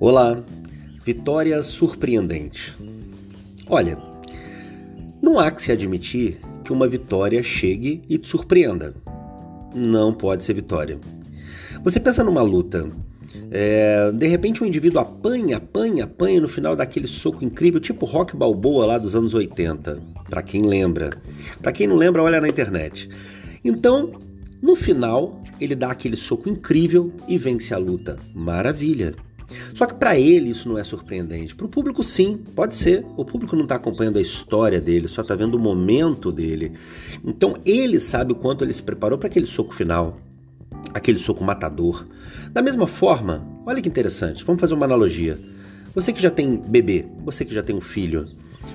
Olá, vitória surpreendente. Olha, não há que se admitir que uma vitória chegue e te surpreenda. Não pode ser vitória. Você pensa numa luta. É, de repente um indivíduo apanha, apanha, apanha no final daquele soco incrível, tipo rock balboa lá dos anos 80. Para quem lembra. Para quem não lembra, olha na internet. Então, no final, ele dá aquele soco incrível e vence a luta. Maravilha. Só que para ele isso não é surpreendente. Para o público, sim, pode ser. O público não está acompanhando a história dele, só está vendo o momento dele. Então ele sabe o quanto ele se preparou para aquele soco final, aquele soco matador. Da mesma forma, olha que interessante, vamos fazer uma analogia. Você que já tem bebê, você que já tem um filho,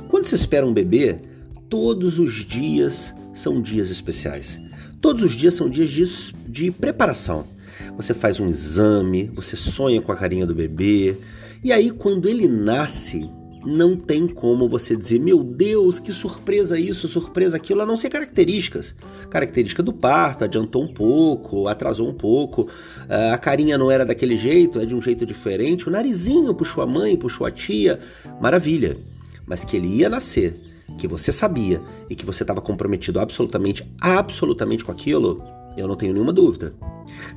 quando você espera um bebê, todos os dias são dias especiais. Todos os dias são dias de, de preparação. Você faz um exame, você sonha com a carinha do bebê, e aí quando ele nasce, não tem como você dizer, meu Deus, que surpresa isso, surpresa aquilo, a não ser características. Característica do parto, adiantou um pouco, atrasou um pouco, ah, a carinha não era daquele jeito, é de um jeito diferente, o narizinho puxou a mãe, puxou a tia, maravilha. Mas que ele ia nascer, que você sabia e que você estava comprometido absolutamente, absolutamente com aquilo, eu não tenho nenhuma dúvida.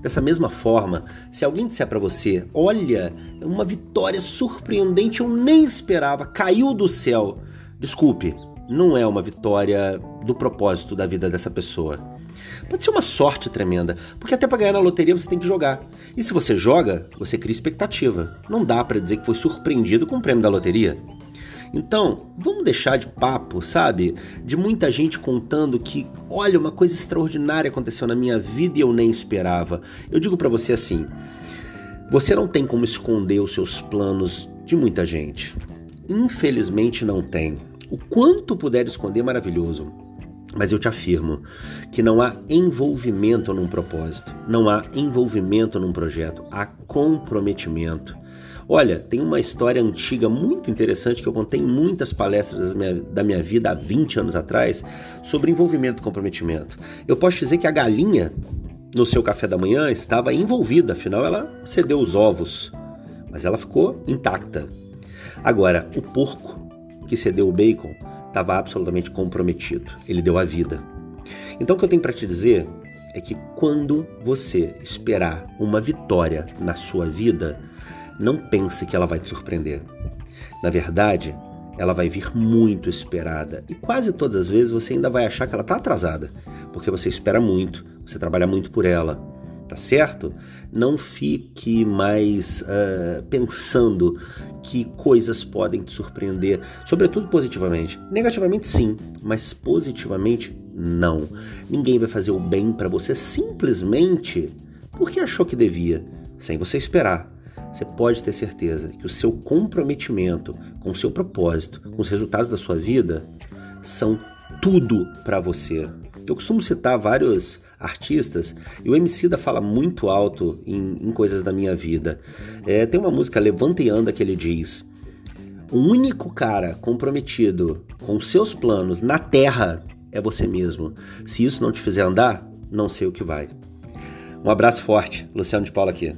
Dessa mesma forma, se alguém disser para você, olha, uma vitória surpreendente, eu nem esperava, caiu do céu. Desculpe, não é uma vitória do propósito da vida dessa pessoa. Pode ser uma sorte tremenda, porque até para ganhar na loteria você tem que jogar. E se você joga, você cria expectativa. Não dá para dizer que foi surpreendido com o prêmio da loteria. Então, vamos deixar de papo, sabe? De muita gente contando que, olha, uma coisa extraordinária aconteceu na minha vida e eu nem esperava. Eu digo para você assim: você não tem como esconder os seus planos de muita gente. Infelizmente não tem. O quanto puder esconder, maravilhoso. Mas eu te afirmo que não há envolvimento num propósito, não há envolvimento num projeto, há comprometimento. Olha, tem uma história antiga muito interessante que eu contei em muitas palestras da minha, da minha vida há 20 anos atrás sobre envolvimento e comprometimento. Eu posso dizer que a galinha no seu café da manhã estava envolvida, afinal ela cedeu os ovos, mas ela ficou intacta. Agora, o porco que cedeu o bacon estava absolutamente comprometido, ele deu a vida. Então o que eu tenho para te dizer é que quando você esperar uma vitória na sua vida, não pense que ela vai te surpreender. Na verdade, ela vai vir muito esperada e quase todas as vezes você ainda vai achar que ela está atrasada, porque você espera muito, você trabalha muito por ela, tá certo? Não fique mais uh, pensando que coisas podem te surpreender, sobretudo positivamente. Negativamente, sim, mas positivamente, não. Ninguém vai fazer o bem para você simplesmente porque achou que devia, sem você esperar você pode ter certeza que o seu comprometimento com o seu propósito, com os resultados da sua vida, são tudo para você. Eu costumo citar vários artistas e o MC da fala muito alto em, em coisas da minha vida. É, tem uma música Levanta e Anda que ele diz: O único cara comprometido com seus planos na terra é você mesmo. Se isso não te fizer andar, não sei o que vai. Um abraço forte, Luciano de Paula aqui.